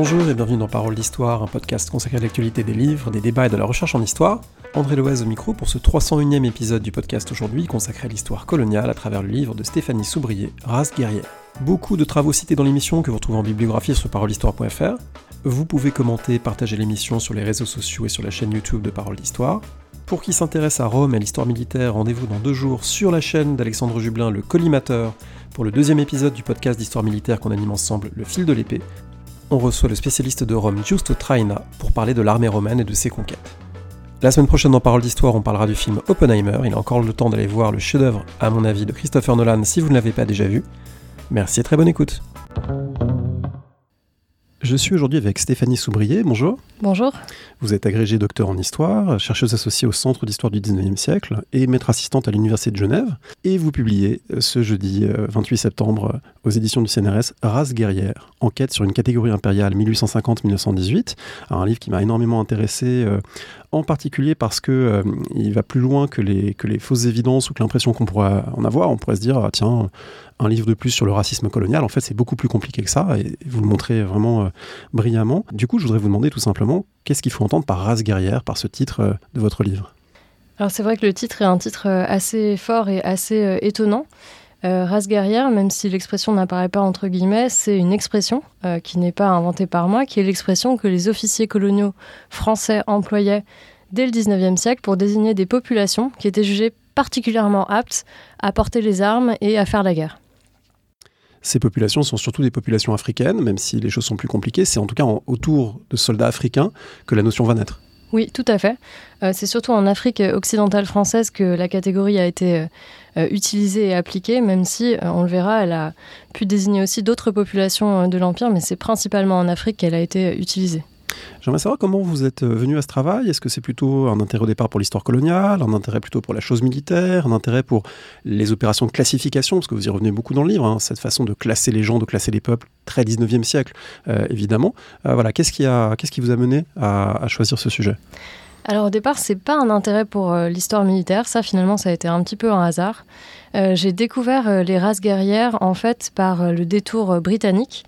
Bonjour et bienvenue dans Parole d'Histoire, un podcast consacré à l'actualité des livres, des débats et de la recherche en histoire. André Loez au micro pour ce 301e épisode du podcast aujourd'hui consacré à l'histoire coloniale à travers le livre de Stéphanie Soubrier, Race guerrière. Beaucoup de travaux cités dans l'émission que vous retrouvez en bibliographie sur parolehistoire.fr. Vous pouvez commenter, partager l'émission sur les réseaux sociaux et sur la chaîne YouTube de Parole d'Histoire. Pour qui s'intéresse à Rome et à l'histoire militaire, rendez-vous dans deux jours sur la chaîne d'Alexandre Jublin, le collimateur, pour le deuxième épisode du podcast d'histoire militaire qu'on anime ensemble, Le fil de l'épée. On reçoit le spécialiste de Rome, Giusto Traina, pour parler de l'armée romaine et de ses conquêtes. La semaine prochaine dans Parole d'Histoire, on parlera du film Oppenheimer. Il a encore le temps d'aller voir le chef-d'œuvre, à mon avis, de Christopher Nolan si vous ne l'avez pas déjà vu. Merci et très bonne écoute. Je suis aujourd'hui avec Stéphanie Soubrier. Bonjour. Bonjour. Vous êtes agrégée docteur en histoire, chercheuse associée au Centre d'histoire du 19e siècle et maître assistante à l'Université de Genève. Et vous publiez euh, ce jeudi 28 euh, septembre aux éditions du CNRS Race guerrière, enquête sur une catégorie impériale 1850-1918. Un livre qui m'a énormément intéressé en particulier parce que il va plus loin que les, fausses évidences ou que l'impression qu'on pourrait en avoir. On pourrait se dire, ah, tiens, un livre de plus sur le racisme colonial. En fait, c'est beaucoup plus compliqué que ça et vous le montrez vraiment euh, brillamment. Du coup, je voudrais vous demander tout simplement, qu'est-ce qu'il faut entendre par race guerrière, par ce titre euh, de votre livre? Alors, c'est vrai que le titre est un titre euh, assez fort et assez étonnant. Race guerrière, même si l'expression n'apparaît pas entre guillemets, c'est une expression qui n'est pas inventée par moi, qui est l'expression que les officiers coloniaux français employaient dès le 19e siècle pour désigner des populations qui étaient jugées particulièrement aptes à porter les armes et à faire la guerre. Ces populations sont surtout des populations africaines, même si les choses sont plus compliquées. C'est en tout cas autour de soldats africains que la notion va naître. Oui, tout à fait. Euh, c'est surtout en Afrique occidentale française que la catégorie a été euh, utilisée et appliquée, même si, euh, on le verra, elle a pu désigner aussi d'autres populations de l'Empire, mais c'est principalement en Afrique qu'elle a été utilisée. J'aimerais savoir comment vous êtes euh, venu à ce travail. Est-ce que c'est plutôt un intérêt au départ pour l'histoire coloniale, un intérêt plutôt pour la chose militaire, un intérêt pour les opérations de classification, parce que vous y revenez beaucoup dans le livre, hein, cette façon de classer les gens, de classer les peuples, très 19e siècle, euh, évidemment. Euh, voilà, qu'est-ce qui, a, qu'est-ce qui vous a mené à, choisir ce sujet? Alors au départ, c'est pas un intérêt pour l'histoire militaire, ça finalement ça a été un petit peu un hasard. j'ai découvert les races guerrières en fait par le détour britannique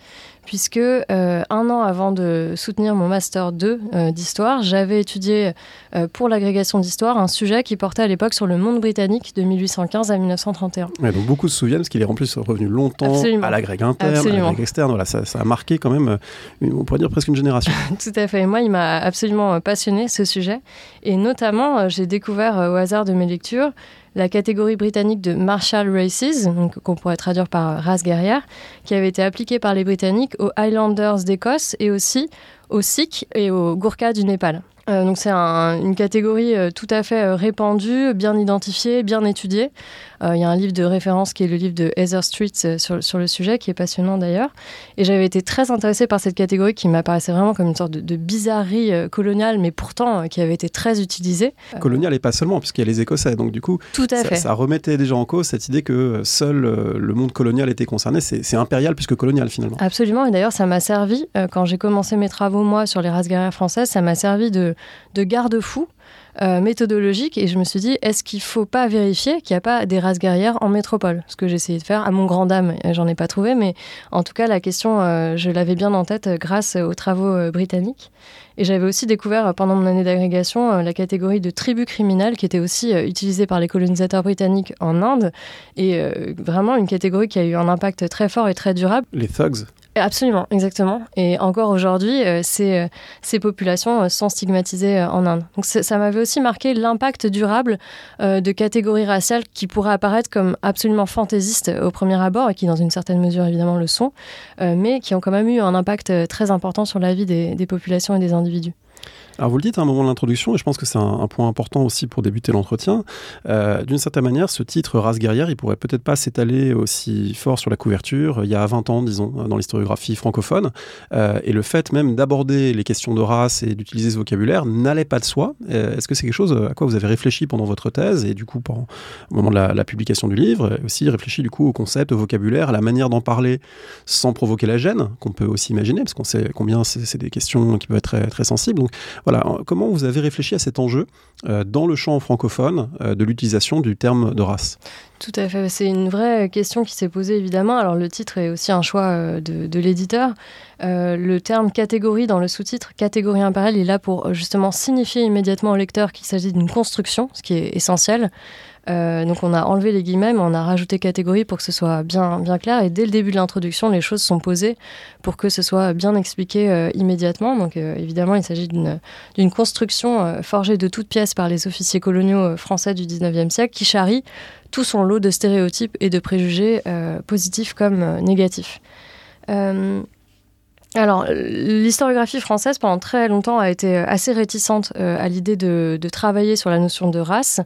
puisque euh, un an avant de soutenir mon master 2 euh, d'histoire, j'avais étudié euh, pour l'agrégation d'histoire un sujet qui portait à l'époque sur le monde britannique de 1815 à 1931. donc beaucoup se souviennent, parce qu'il est en plus revenu longtemps à l'agrég interne, à l'agrég externe. Voilà, ça, a marqué quand même, on pourrait dire presque une génération. Tout à fait. moi, il m'a absolument passionné ce sujet. Et notamment, j'ai découvert au hasard de mes lectures la catégorie britannique de Martial Races, qu'on pourrait traduire par race guerrière, qui avait été appliquée par les Britanniques aux Highlanders d'Écosse et aussi aux Sikhs et aux Gurkhas du Népal. Euh, donc c'est une catégorie euh, tout à fait euh, répandue, bien identifiée, bien étudiée. Il y a un livre de référence qui est le livre de Heather Street sur, sur, le sujet, qui est passionnant d'ailleurs. Et j'avais été très intéressée par cette catégorie qui m'apparaissait vraiment comme une sorte de, bizarrerie coloniale, mais pourtant qui avait été très utilisée. Coloniale et pas seulement, puisqu'il y a les Écossais. Donc du coup, tout à ça, fait. ça, remettait déjà en cause cette idée que seul le monde colonial était concerné. C'est impérial plus que colonial finalement. Absolument. Et d'ailleurs, ça m'a servi, quand j'ai commencé mes travaux, moi, sur les races guerrières françaises, ça m'a servi de de garde-fous euh, méthodologiques et je me suis dit est-ce qu'il faut pas vérifier qu'il n'y a pas des races guerrières en métropole? Ce que j'ai essayé de faire à mon grand dame, j'en ai pas trouvé, mais en tout cas la question euh, je l'avais bien en tête grâce aux travaux euh, britanniques. Et j'avais aussi découvert pendant mon année d'agrégation la catégorie de tribus criminelles qui était aussi utilisée par les colonisateurs britanniques en Inde et vraiment une catégorie qui a eu un impact très fort et très durable. Les thugs Absolument, exactement. Et encore aujourd'hui, euh, ces, euh, ces, populations euh, sont stigmatisées en Inde. Donc ça m'avait aussi marqué l'impact durable de catégories raciales qui pourraient apparaître comme absolument fantaisistes au premier abord, et qui dans une certaine mesure évidemment le sont, mais qui ont quand même eu un impact très important sur la vie des populations et des individus. Alors vous le dites à un moment de l'introduction, et je pense que c'est un, point important aussi pour débuter l'entretien. Euh, d'une certaine manière, ce titre race guerrière, il pourrait peut-être pas s'étaler aussi fort sur la couverture il y a 20 ans, disons, dans l'historiographie francophone. Euh, et le fait même d'aborder les questions de race et d'utiliser ce vocabulaire n'allait pas de soi. Euh, est-ce que c'est quelque chose à quoi vous avez réfléchi pendant votre thèse et du coup pendant, au moment de la, publication du livre, aussi réfléchi du coup au concept, au vocabulaire, à la manière d'en parler sans provoquer la gêne, qu'on peut aussi imaginer, parce qu'on sait combien c'est des questions qui peuvent être très, très sensibles. Donc voilà, comment vous avez réfléchi à cet enjeu euh, dans le champ francophone euh, de l'utilisation du terme de race? Tout à fait. C'est une vraie question qui s'est posée évidemment. Alors le titre est aussi un choix euh, de, l'éditeur. Le terme catégorie dans le sous-titre, catégorie impériale, est là pour justement signifier immédiatement au lecteur qu'il s'agit d'une construction, ce qui est essentiel. Donc on a enlevé les guillemets, mais on a rajouté catégorie pour que ce soit bien, bien clair. Et dès le début de l'introduction, les choses sont posées pour que ce soit bien expliqué immédiatement. Donc évidemment, il s'agit d'une construction forgée de toutes pièces par les officiers coloniaux français du 19e siècle qui charrie tout son lot de stéréotypes et de préjugés euh, positifs comme euh, négatifs. Euh, alors, l'historiographie française, pendant très longtemps, a été assez réticente à l'idée de, travailler sur la notion de race,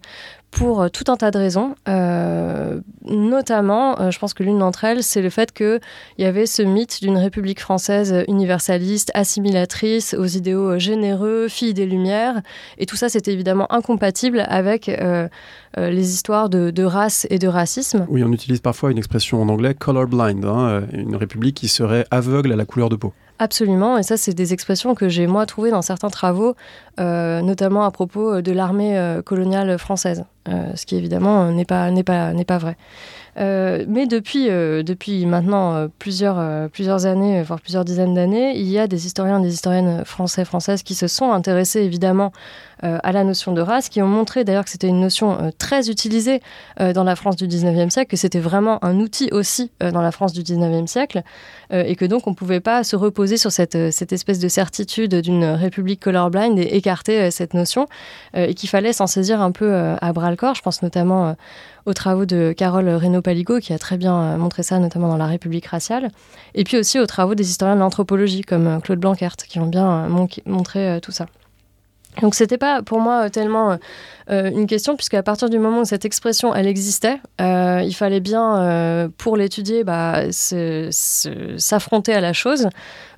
pour euh, tout un tas de raisons. Euh, notamment, euh, je pense que l'une d'entre elles, c'est le fait qu'il y avait ce mythe d'une République française universaliste, assimilatrice, aux idéaux généreux, fille des Lumières. Et tout ça, c'était évidemment incompatible avec les histoires de, race et de racisme. Oui, on utilise parfois une expression en anglais colorblind, hein, une République qui serait aveugle à la couleur de peau. Absolument, et ça c'est des expressions que j'ai moi trouvées dans certains travaux, notamment à propos de l'armée coloniale française. Euh, ce qui évidemment n'est pas vrai. Euh, mais depuis, euh, depuis maintenant plusieurs, plusieurs années, voire plusieurs dizaines d'années, il y a des historiens, des historiennes français, françaises qui se sont intéressés évidemment à la notion de race, qui ont montré d'ailleurs que c'était une notion très utilisée dans la France du 19e siècle, que c'était vraiment un outil aussi dans la France du 19e siècle, et que donc on ne pouvait pas se reposer sur cette, espèce de certitude d'une république colorblind et écarter cette notion, et qu'il fallait s'en saisir un peu à bras le corps. Je pense notamment euh, aux travaux de Carole Reynaud-Paligo, qui a très bien euh, montré ça, notamment dans La République raciale. Et puis aussi aux travaux des historiens de l'anthropologie, comme euh, Claude Blanquert, qui ont bien montré tout ça. Donc c'était pas pour moi tellement euh, une question, puisqu'à partir du moment où cette expression, elle existait, euh, il fallait bien, euh, pour l'étudier, bah, s'affronter à la chose.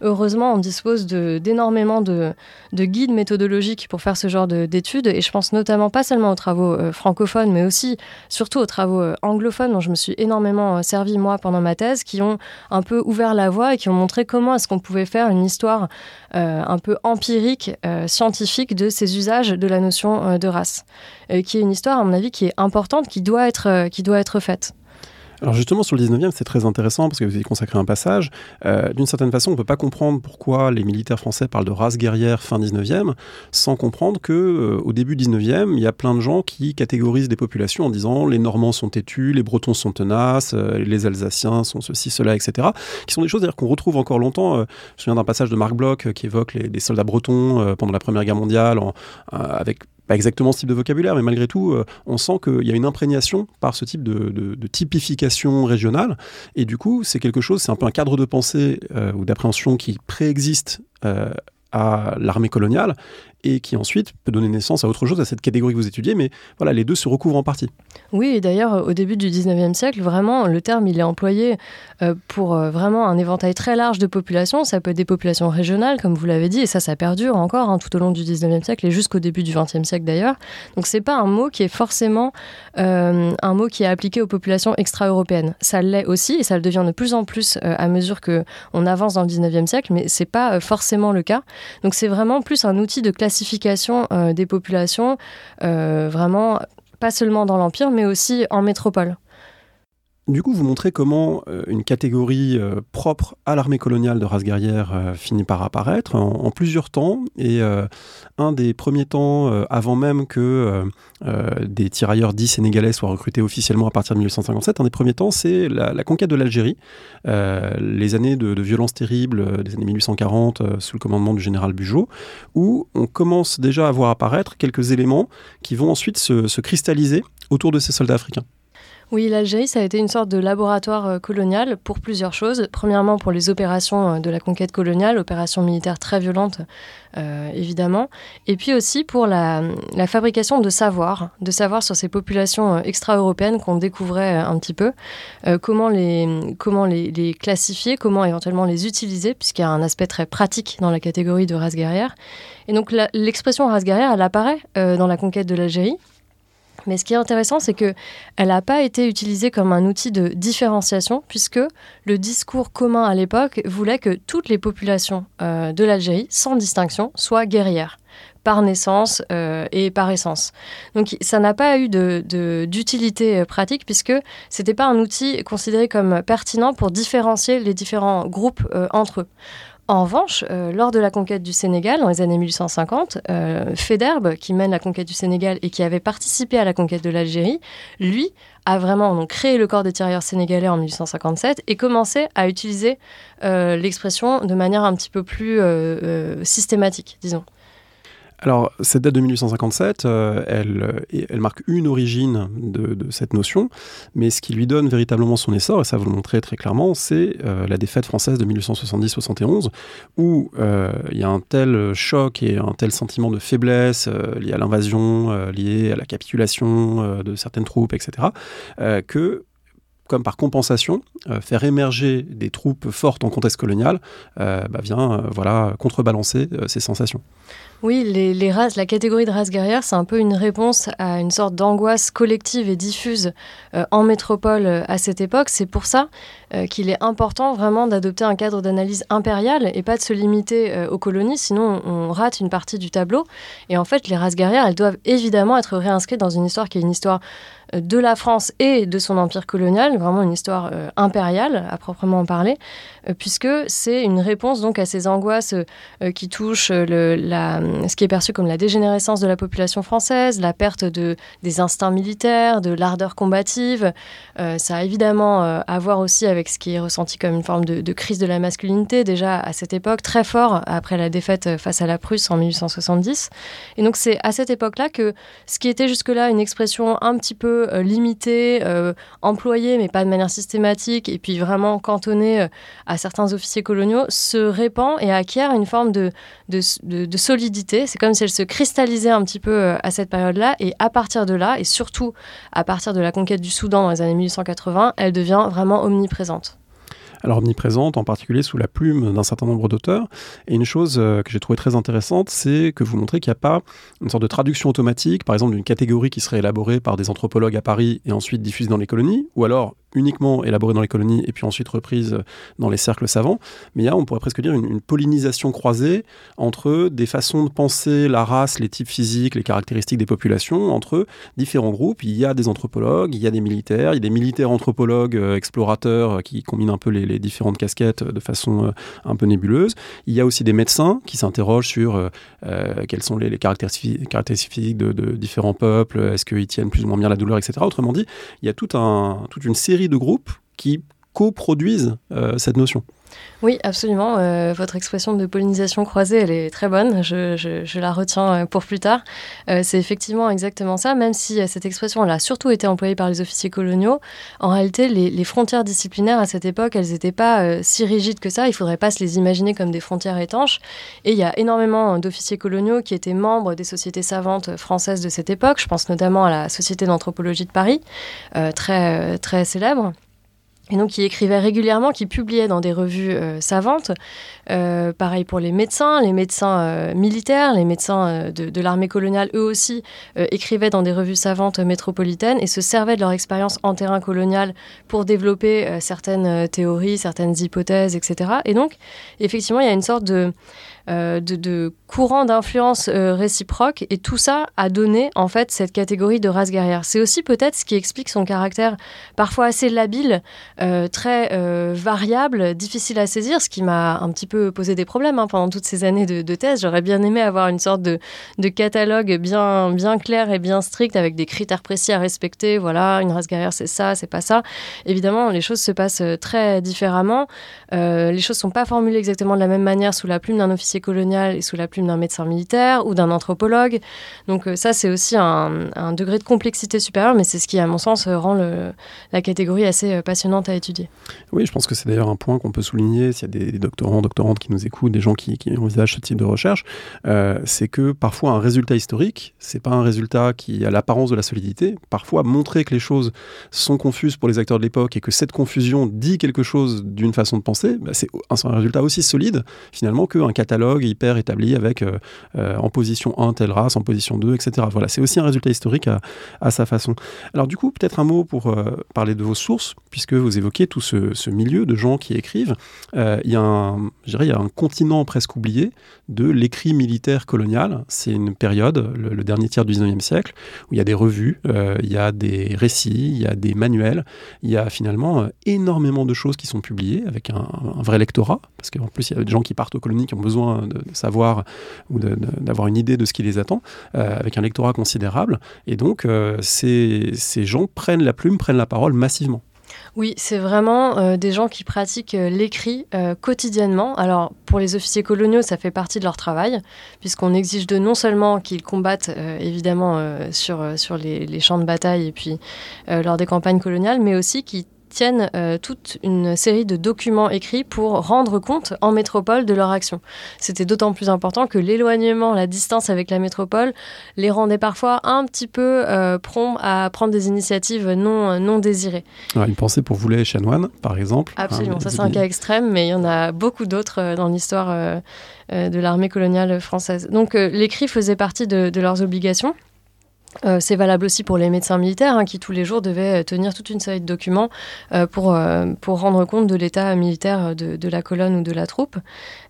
Heureusement, on dispose d'énormément de, de, guides méthodologiques pour faire ce genre d'études, et je pense notamment pas seulement aux travaux francophones, mais aussi, surtout aux travaux anglophones, dont je me suis énormément servi, moi, pendant ma thèse, qui ont un peu ouvert la voie et qui ont montré comment est-ce qu'on pouvait faire une histoire un peu empirique, scientifique de ces usages de la notion de race. Euh, qui est une histoire, à mon avis, qui est importante, qui doit être, euh, qui doit être faite. Alors justement sur le 19e, c'est très intéressant parce que vous avez consacré un passage. Euh, d'une certaine façon, on ne peut pas comprendre pourquoi les militaires français parlent de race guerrière fin 19e sans comprendre que au début 19e, il y a plein de gens qui catégorisent des populations en disant les Normands sont têtus, les Bretons sont tenaces, les Alsaciens sont ceci, cela, etc. Qui sont des choses qu'on retrouve encore longtemps. je me souviens d'un passage de Marc Bloch qui évoque les, soldats bretons pendant la Première Guerre mondiale avec pas exactement ce type de vocabulaire, mais malgré tout, euh, on sent qu'il y a une imprégnation par ce type de, typification régionale. Et du coup, c'est quelque chose, c'est un peu un cadre de pensée euh, ou d'appréhension qui préexiste euh, à l'armée coloniale et qui ensuite peut donner naissance à autre chose, à cette catégorie que vous étudiez, mais voilà, les deux se recouvrent en partie. Oui, et d'ailleurs, au début du 19e siècle, vraiment, le terme, il est employé euh, pour euh, vraiment un éventail très large de populations. Ça peut être des populations régionales, comme vous l'avez dit, et ça, ça perdure encore hein, tout au long du 19e siècle et jusqu'au début du 20e siècle d'ailleurs. Donc, c'est pas un mot qui est forcément euh, un mot qui est appliqué aux populations extra-européennes. Ça l'est aussi, et ça le devient de plus en plus à mesure qu'on avance dans le 19e siècle, mais c'est pas forcément le cas. Donc, c'est vraiment plus un outil de classification classification euh, des populations, euh, vraiment pas seulement dans l'Empire, mais aussi en métropole. Du coup, vous montrez comment euh, une catégorie propre à l'armée coloniale de race guerrière finit par apparaître en, plusieurs temps. Et un des premiers temps, avant même que des tirailleurs dits sénégalais soient recrutés officiellement à partir de 1957, un des premiers temps, c'est la, conquête de l'Algérie, les années de, de violences terribles des années 1840 sous le commandement du général Bugeaud, où on commence déjà à voir apparaître quelques éléments qui vont ensuite se cristalliser autour de ces soldats africains. Oui, l'Algérie, ça a été une sorte de laboratoire euh, colonial pour plusieurs choses. Premièrement, pour les opérations euh, de la conquête coloniale, opérations militaires très violentes, euh, évidemment. Et puis aussi pour la, fabrication de savoir, de savoir sur ces populations extra-européennes qu'on découvrait un petit peu, comment, les, comment classifier, comment éventuellement les utiliser, puisqu'il y a un aspect très pratique dans la catégorie de race guerrière. Et donc l'expression race guerrière, elle apparaît dans la conquête de l'Algérie. Mais ce qui est intéressant, c'est qu'elle n'a pas été utilisée comme un outil de différenciation, puisque le discours commun à l'époque voulait que toutes les populations euh, de l'Algérie, sans distinction, soient guerrières par naissance et par essence. Donc ça n'a pas eu d'utilité de, pratique puisque c'était pas un outil considéré comme pertinent pour différencier les différents groupes entre eux. En revanche, euh, lors de la conquête du Sénégal, dans les années 1850, euh, Federbe, qui mène la conquête du Sénégal et qui avait participé à la conquête de l'Algérie, lui a vraiment créé le corps des tirailleurs sénégalais en 1857 et commencé à utiliser euh, l'expression de manière un petit peu plus systématique, disons. Alors, cette date de 1857, euh, elle, elle, marque une origine de, cette notion, mais ce qui lui donne véritablement son essor, et ça vous le montrez très clairement, c'est euh, la défaite française de 1870-71, où euh, il y a un tel choc et un tel sentiment de faiblesse lié à l'invasion, lié à la capitulation de certaines troupes, etc., que comme par compensation, faire émerger des troupes fortes en contexte colonial bah, vient voilà, contrebalancer ces sensations. Oui, les, races, la catégorie de race guerrière, c'est un peu une réponse à une sorte d'angoisse collective et diffuse euh, en métropole euh, à cette époque. C'est pour ça euh, qu'il est important vraiment d'adopter un cadre d'analyse impérial et pas de se limiter aux colonies, sinon on, rate une partie du tableau. Et en fait, les races guerrières, elles doivent évidemment être réinscrites dans une histoire qui est une histoire de la France et de son empire colonial, vraiment une histoire impériale à proprement parler, puisque c'est une réponse donc à ces angoisses qui touchent le, la euh, ce qui est perçu comme la dégénérescence de la population française, la perte de, des instincts militaires, de l'ardeur combative. Euh, ça a évidemment euh, à voir aussi avec ce qui est ressenti comme une forme de, crise de la masculinité, déjà à cette époque, très fort après la défaite face à la Prusse en 1870. Et donc c'est à cette époque-là que ce qui était jusque-là une expression un petit peu limitée, employée, mais pas de manière systématique, et puis vraiment cantonnée à certains officiers coloniaux, se répand et acquiert une forme de, de, de solidité c'est comme si elle se cristallisait un petit peu euh, à cette période-là. Et à partir de là, et surtout à partir de la conquête du Soudan dans les années 1880, elle devient vraiment omniprésente alors omniprésente, en particulier sous la plume d'un certain nombre d'auteurs. Et une chose euh, que j'ai trouvé très intéressante, c'est que vous montrez qu'il n'y a pas une sorte de traduction automatique, par exemple d'une catégorie qui serait élaborée par des anthropologues à Paris et ensuite diffusée dans les colonies, ou alors uniquement élaborée dans les colonies et puis ensuite reprise dans les cercles savants. Mais il y a, on pourrait presque dire, une, pollinisation croisée entre des façons de penser la race, les types physiques, les caractéristiques des populations, entre différents groupes. Il y a des anthropologues, il y a des militaires, il y a des militaires anthropologues, euh, explorateurs euh, qui combinent un peu les, différentes casquettes de façon euh, un peu nébuleuse. Il y a aussi des médecins qui s'interrogent sur quelles sont les, caractéristiques, physiques de, différents peuples, est-ce qu'ils tiennent plus ou moins bien la douleur, etc. Autrement dit, il y a tout un, toute une série de groupes qui coproduisent euh, cette notion. Oui, absolument. Euh, votre expression de pollinisation croisée, elle est très bonne. Je, la retiens euh, pour plus tard. c'est effectivement exactement ça, même si cette expression elle a surtout été employée par les officiers coloniaux. En réalité, les, frontières disciplinaires à cette époque, elles n'étaient pas si rigides que ça. Il ne faudrait pas se les imaginer comme des frontières étanches. Et il y a énormément d'officiers coloniaux qui étaient membres des sociétés savantes françaises de cette époque. Je pense notamment à la Société d'anthropologie de Paris, très, très célèbre et donc qui écrivait régulièrement, qui publiait dans des revues euh, savantes. Euh, pareil pour les médecins, les médecins euh, militaires, les médecins de, l'armée coloniale, eux aussi, écrivaient dans des revues savantes métropolitaines et se servaient de leur expérience en terrain colonial pour développer certaines théories, certaines hypothèses, etc. Et donc, effectivement, il y a une sorte de euh, de, courants d'influence euh, réciproques et tout ça a donné en fait cette catégorie de race guerrière. C'est aussi peut-être ce qui explique son caractère parfois assez labile, euh, très variable, difficile à saisir, ce qui m'a un petit peu posé des problèmes hein, pendant toutes ces années de, thèse. J'aurais bien aimé avoir une sorte de, catalogue bien, bien clair et bien strict avec des critères précis à respecter. Voilà, une race guerrière c'est ça, c'est pas ça. Évidemment, les choses se passent très différemment. les choses sont pas formulées exactement de la même manière sous la plume d'un officier colonial et sous la plume d'un médecin militaire ou d'un anthropologue. Donc euh, ça, c'est aussi un, degré de complexité supérieur, mais c'est ce qui, à mon sens, rend la catégorie assez euh, passionnante à étudier. Oui, je pense que c'est d'ailleurs un point qu'on peut souligner s'il y a des, doctorants, doctorantes qui nous écoutent, des gens qui, envisagent ce type de recherche, euh, c'est que parfois un résultat historique, c'est pas un résultat qui a l'apparence de la solidité. Parfois, montrer que les choses sont confuses pour les acteurs de l'époque et que cette confusion dit quelque chose d'une façon de penser, bah, c'est un résultat aussi solide finalement qu'un catalogue hyper établi avec en position 1 telle race, en position 2, etc. Voilà, c'est aussi un résultat historique à, sa façon. Alors du coup, peut-être un mot pour parler de vos sources, puisque vous évoquez tout ce, milieu de gens qui écrivent. il y a un, il y a un continent presque oublié de l'écrit militaire colonial. C'est une période, le, dernier tiers du 19e siècle, où il y a des revues, il y a des récits, il y a des manuels, il y a finalement énormément de choses qui sont publiées avec un, vrai lectorat, parce qu'en plus il y a des gens qui partent aux colonies qui ont besoin de, savoir ou d'avoir une idée de ce qui les attend, euh, avec un lectorat considérable. Et donc euh, ces, ces gens prennent la plume, prennent la parole massivement. Oui, c'est vraiment euh, des gens qui pratiquent l'écrit quotidiennement. Alors, pour les officiers coloniaux, ça fait partie de leur travail, puisqu'on exige de non seulement qu'ils combattent évidemment sur, sur les, les, champs de bataille et puis lors des campagnes coloniales, mais aussi qu'ils tiennent euh, toute une série de documents écrits pour rendre compte en métropole de leur action. C'était d'autant plus important que l'éloignement, la distance avec la métropole les rendait parfois un petit peu euh, prompts à prendre des initiatives non, non désirées. une pensée pour vous les chanoines, par exemple. Absolument, ça c'est un cas extrême, mais il y en a beaucoup d'autres euh, dans l'histoire de l'armée coloniale française. Donc l'écrit faisait partie de leurs obligations. Euh, c'est valable aussi pour les médecins militaires hein, qui tous les jours devaient euh, tenir toute une série de documents euh, pour, rendre compte de l'état militaire de, la colonne ou de la troupe.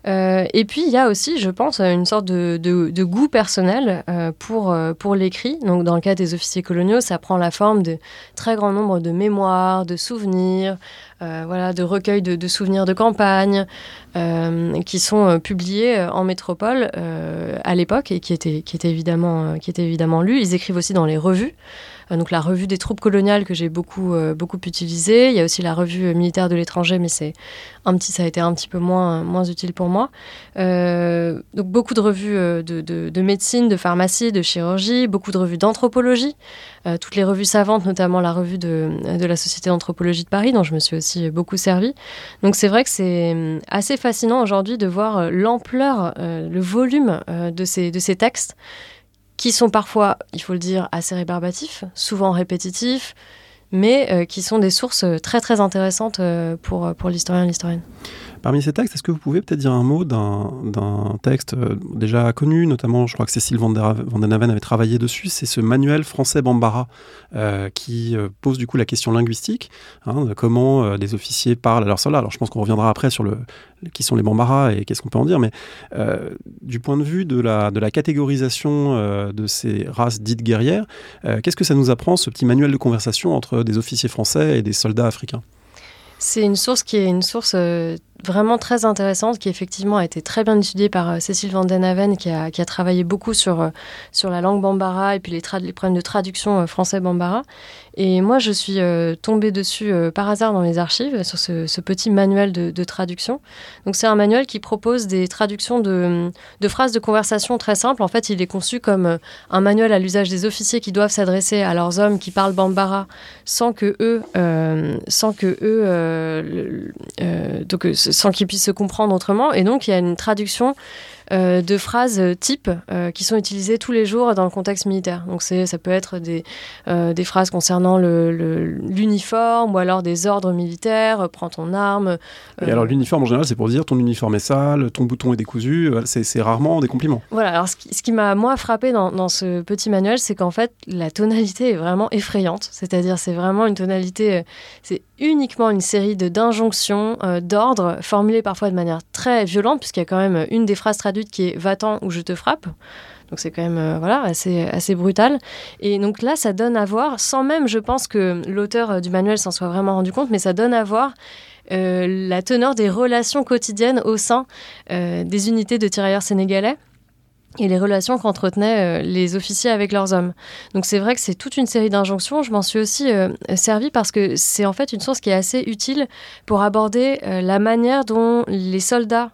et puis il y a aussi, je pense, une sorte de, goût personnel pour, pour l'écrit. Donc dans le cas des officiers coloniaux, ça prend la forme de très grand nombre de mémoires, de souvenirs, voilà, de recueils de, souvenirs de campagne euh, qui sont euh, publiés en métropole à l'époque et qui, étaient évidemment, qui étaient évidemment lus. Ils écrivent aussi dans les revues. Euh, donc la revue des troupes coloniales que j'ai beaucoup, euh, beaucoup utilisée. Il y a aussi la revue militaire de l'étranger, mais c'est un petit, ça a été un petit peu moins, moins utile pour moi. Euh, donc beaucoup de revues de, de, médecine, de pharmacie, de chirurgie, beaucoup de revues d'anthropologie, toutes les revues savantes, notamment la revue de, de la Société d'anthropologie de Paris, dont je me suis aussi beaucoup servi. Donc c'est vrai que c'est assez fascinant aujourd'hui de voir l'ampleur, le volume de, ces, de ces textes qui sont parfois, il faut le dire, assez rébarbatifs, souvent répétitifs, mais euh, qui sont des sources très très intéressantes euh, pour, pour l'historien et l'historienne. Parmi ces textes, est-ce que vous pouvez peut-être dire un mot d'un texte euh, déjà connu, notamment, je crois que Cécile Van, den Haven avait travaillé dessus, c'est ce manuel français Bambara euh, qui euh, pose du coup la question linguistique, hein, de comment des officiers parlent à leurs soldats. Alors je pense qu'on reviendra après sur le, qui sont les Bambara et qu'est-ce qu'on peut en dire, mais du point de vue de la catégorisation de ces races dites guerrières, qu'est-ce que ça nous apprend, ce petit manuel de conversation entre des officiers français et des soldats africains? C'est une source qui est une source vraiment très intéressante qui effectivement a été très bien étudiée par euh, Cécile Van Den Haven qui a, qui a, travaillé beaucoup sur, euh, sur la langue bambara et puis les, les problèmes de traduction euh, français-bambara. Et moi, je suis tombée dessus par hasard dans les archives sur ce, petit manuel de, de traduction. Donc c'est un manuel qui propose des traductions de, de, phrases de conversation très simples. En fait, il est conçu comme un manuel à l'usage des officiers qui doivent s'adresser à leurs hommes qui parlent bambara sans que eux, sans que eux, donc sans qu'ils puissent se comprendre autrement. Et donc, il y a une traduction de phrases types euh, qui sont utilisées tous les jours dans le contexte militaire. Donc ça peut être des, euh, des phrases concernant l'uniforme ou alors des ordres militaires, prends ton arme. Et alors l'uniforme en général, c'est pour dire ton uniforme est sale, ton bouton est décousu, c'est rarement des compliments. Voilà, alors ce qui, m'a moi frappé dans, dans, ce petit manuel, c'est qu'en fait la tonalité est vraiment effrayante. C'est-à-dire c'est vraiment une tonalité, c'est uniquement une série d'injonctions, d'ordres formulées parfois de manière très violente, puisqu'il y a quand même une des phrases traduites qui est Va-t'en ou je te frappe. Donc c'est quand même euh, voilà, assez, brutal. Et donc là, ça donne à voir, sans même, je pense que l'auteur euh, du manuel s'en soit vraiment rendu compte, mais ça donne à voir euh, la teneur des relations quotidiennes au sein des unités de tirailleurs sénégalais et les relations qu'entretenaient euh, les officiers avec leurs hommes. Donc c'est vrai que c'est toute une série d'injonctions. Je m'en suis aussi euh, servi parce que c'est en fait une source qui est assez utile pour aborder euh, la manière dont les soldats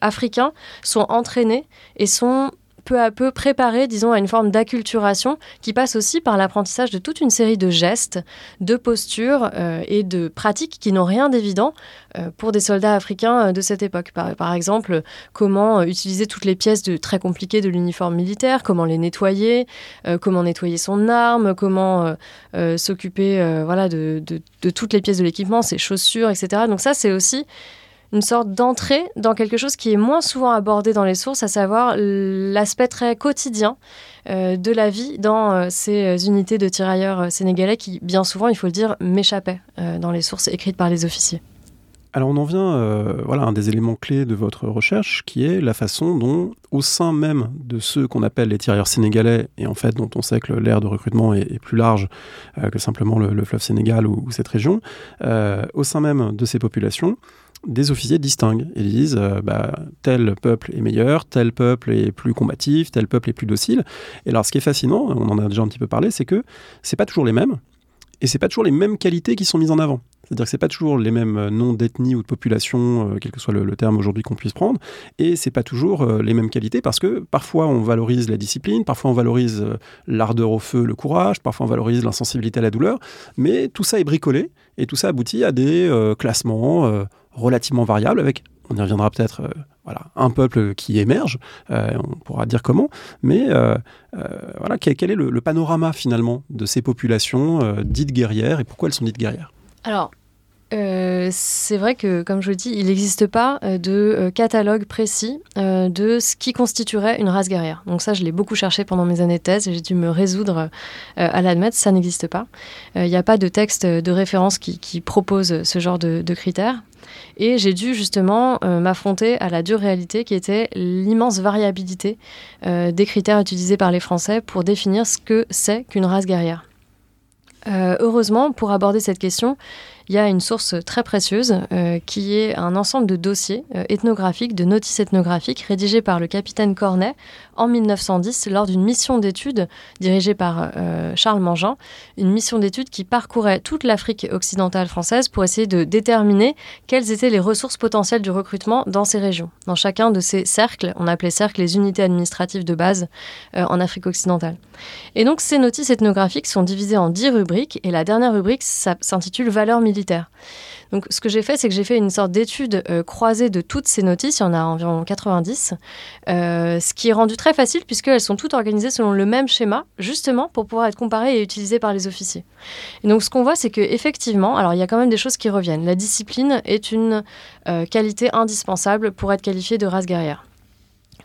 africains sont entraînés et sont peu à peu préparer, disons, à une forme d'acculturation qui passe aussi par l'apprentissage de toute une série de gestes, de postures euh, et de pratiques qui n'ont rien d'évident euh, pour des soldats africains euh, de cette époque. Par, exemple, comment utiliser toutes les pièces très compliquées de l'uniforme militaire, comment les nettoyer, comment nettoyer son arme, comment s'occuper voilà, de, de, toutes les pièces de l'équipement, ses chaussures, etc. Donc ça, c'est aussi une sorte d'entrée dans quelque chose qui est moins souvent abordé dans les sources, à savoir l'aspect très quotidien euh, de la vie dans euh, ces unités de tirailleurs sénégalais qui, bien souvent, il faut le dire, m'échappaient dans les sources écrites par les officiers. Alors on en vient voilà, un des éléments clés de votre recherche, qui est la façon dont, au sein même de ceux qu'on appelle les tirailleurs sénégalais, et en fait dont on sait que l'ère de recrutement est, plus large que simplement le, fleuve Sénégal ou, cette région, au sein même de ces populations, des officiers distinguent et disent euh, bah, tel peuple est meilleur, tel peuple est plus combatif, tel peuple est plus docile. Et alors, ce qui est fascinant, on en a déjà un petit peu parlé, c'est que c'est pas toujours les mêmes et c'est pas toujours les mêmes qualités qui sont mises en avant. C'est-à-dire que c'est pas toujours les mêmes euh, noms d'ethnie ou de population, euh, quel que soit le, terme aujourd'hui qu'on puisse prendre, et c'est pas toujours les mêmes qualités parce que parfois on valorise la discipline, parfois on valorise l'ardeur au feu, le courage, parfois on valorise l'insensibilité à la douleur, mais tout ça est bricolé et tout ça aboutit à des classements relativement variable avec, on y reviendra peut-être, euh, voilà, un peuple qui émerge, euh, on pourra dire comment, mais euh, voilà, quel, est le, panorama finalement de ces populations dites guerrières et pourquoi elles sont dites guerrières? Alors, euh, c'est vrai que, comme je le dis, il n'existe pas euh, de euh, catalogue précis de ce qui constituerait une race guerrière. Donc ça, je l'ai beaucoup cherché pendant mes années de thèse et j'ai dû me résoudre à l'admettre, ça n'existe pas. Il n'y a pas de texte de référence qui, propose ce genre de critères. Et j'ai dû justement m'affronter à la dure réalité qui était l'immense variabilité des critères utilisés par les Français pour définir ce que c'est qu'une race guerrière. Heureusement, pour aborder cette question, il y a une source très précieuse euh, qui est un ensemble de dossiers euh, ethnographiques, de notices ethnographiques rédigés par le capitaine Cornet en 1910 lors d'une mission d'études dirigée par euh, Charles Mangin, une mission d'études qui parcourait toute l'Afrique occidentale française pour essayer de déterminer quelles étaient les ressources potentielles du recrutement dans ces régions. Dans chacun de ces cercles, on appelait cercles les unités administratives de base en Afrique occidentale. Et donc ces notices ethnographiques sont divisées en dix rubriques et la dernière rubrique s'intitule Valeurs militaires donc, ce que j'ai fait, c'est que j'ai fait une sorte d'étude euh, croisée de toutes ces notices. Il y en a environ 90, euh, ce qui est rendu très facile puisqu'elles sont toutes organisées selon le même schéma, justement pour pouvoir être comparées et utilisées par les officiers. Et donc, ce qu'on voit, c'est que effectivement, alors il y a quand même des choses qui reviennent. La discipline est une euh, qualité indispensable pour être qualifié de race guerrière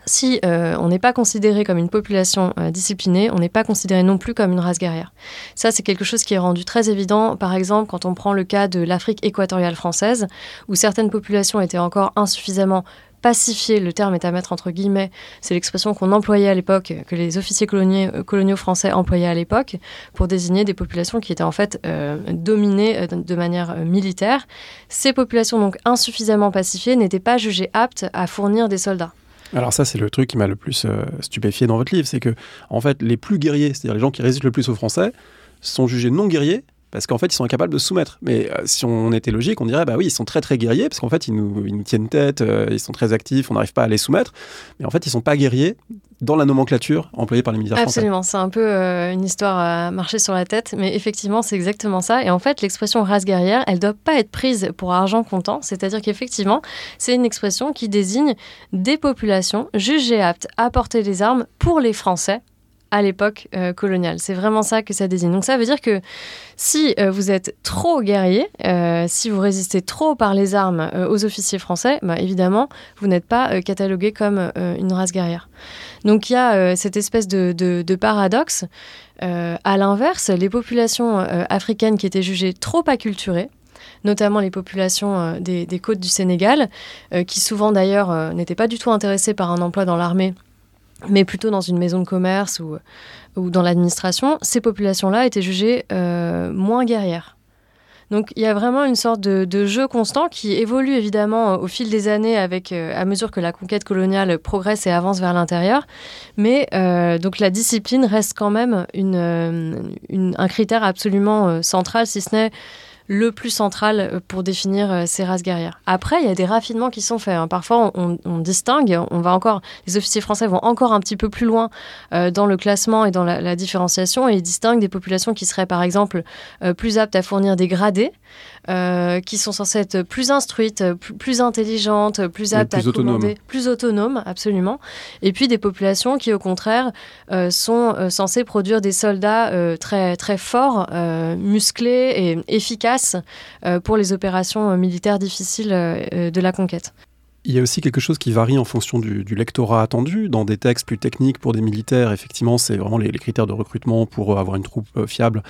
si euh, on n'est pas considéré comme une population euh, disciplinée, on n'est pas considéré non plus comme une race guerrière. Ça, c'est quelque chose qui est rendu très évident, par exemple, quand on prend le cas de l'Afrique équatoriale française, où certaines populations étaient encore insuffisamment pacifiées, le terme est à mettre entre guillemets, c'est l'expression qu'on employait à l'époque, que les officiers euh, coloniaux français employaient à l'époque, pour désigner des populations qui étaient en fait dominées de manière militaire. Ces populations donc insuffisamment pacifiées n'étaient pas jugées aptes à fournir des soldats. Alors ça, c'est le truc qui m'a le plus euh, stupéfié dans votre livre, c'est que en fait, les plus guerriers, c'est-à-dire les gens qui résistent le plus aux Français, sont jugés non guerriers parce qu'en fait, ils sont incapables de soumettre. Mais euh, si on était logique, on dirait, bah oui, ils sont très très guerriers, parce qu'en fait, ils nous, tiennent tête, euh, ils sont très actifs, on n'arrive pas à les soumettre. Mais en fait, ils sont pas guerriers dans la nomenclature employée par les militaires. Absolument, c'est un peu euh, une histoire à marcher sur la tête, mais effectivement, c'est exactement ça. Et en fait, l'expression race guerrière, elle doit pas être prise pour argent comptant, c'est-à-dire qu'effectivement, c'est une expression qui désigne des populations jugées aptes à porter les armes pour les Français à l'époque euh, coloniale. C'est vraiment ça que ça désigne. Donc ça veut dire que si euh, vous êtes trop guerrier, euh, si vous résistez trop par les armes aux officiers français, bah, évidemment, vous n'êtes pas catalogué comme une race guerrière. Donc il y a cette espèce de, paradoxe. à l'inverse, les populations africaines qui étaient jugées trop acculturées, notamment les populations des, côtes du Sénégal, qui souvent d'ailleurs n'étaient pas du tout intéressées par un emploi dans l'armée mais plutôt dans une maison de commerce ou, ou dans l'administration, ces populations-là étaient jugées euh, moins guerrières. Donc il y a vraiment une sorte de, jeu constant qui évolue évidemment au fil des années avec, euh, à mesure que la conquête coloniale progresse et avance vers l'intérieur. Mais euh, donc la discipline reste quand même une, un critère absolument central, si ce n'est le plus central euh, pour définir euh, ces races guerrières. Après, il y a des raffinements qui sont faits. Hein. Parfois, on, distingue, on va encore, les officiers français vont encore un petit peu plus loin euh, dans le classement et dans la, différenciation et ils distinguent des populations qui seraient, par exemple, plus aptes à fournir des gradés, qui sont censées être plus instruites, plus, intelligentes, plus aptes à commander, plus autonomes, absolument. Et puis des populations qui, au contraire, sont censées produire des soldats très, très forts, musclés et efficaces efficace pour les opérations militaires difficiles de la conquête. Il y a aussi quelque chose qui varie en fonction du, lectorat attendu. Dans des textes plus techniques pour des militaires, effectivement, c'est vraiment les, critères de recrutement pour avoir une troupe euh, fiable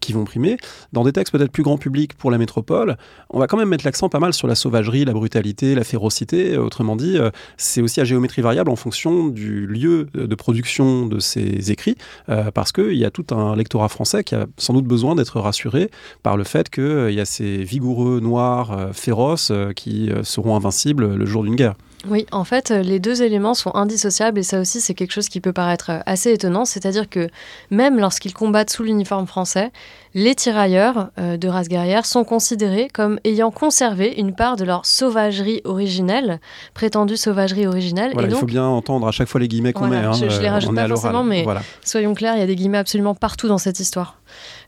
qui vont primer. Dans des textes peut-être plus grand public pour la métropole, on va quand même mettre l'accent pas mal sur la sauvagerie, la brutalité, la férocité. Autrement dit, euh, c'est aussi à géométrie variable en fonction du lieu de production de ces écrits, euh, parce qu'il y a tout un lectorat français qui a sans doute besoin d'être rassuré par le fait qu'il y a ces vigoureux noirs féroces qui seront invincibles le jour d'une guerre. Oui, en fait, les deux éléments sont indissociables et ça aussi, c'est quelque chose qui peut paraître assez étonnant. C'est-à-dire que même lorsqu'ils combattent sous l'uniforme français, les tirailleurs euh, de race guerrière sont considérés comme ayant conservé une part de leur sauvagerie originelle, prétendue sauvagerie originelle. et donc, il faut bien entendre à chaque fois les guillemets qu'on met. Hein, je, ne les euh, rajoute pas forcément, mais soyons clairs, il y a des guillemets absolument partout dans cette histoire.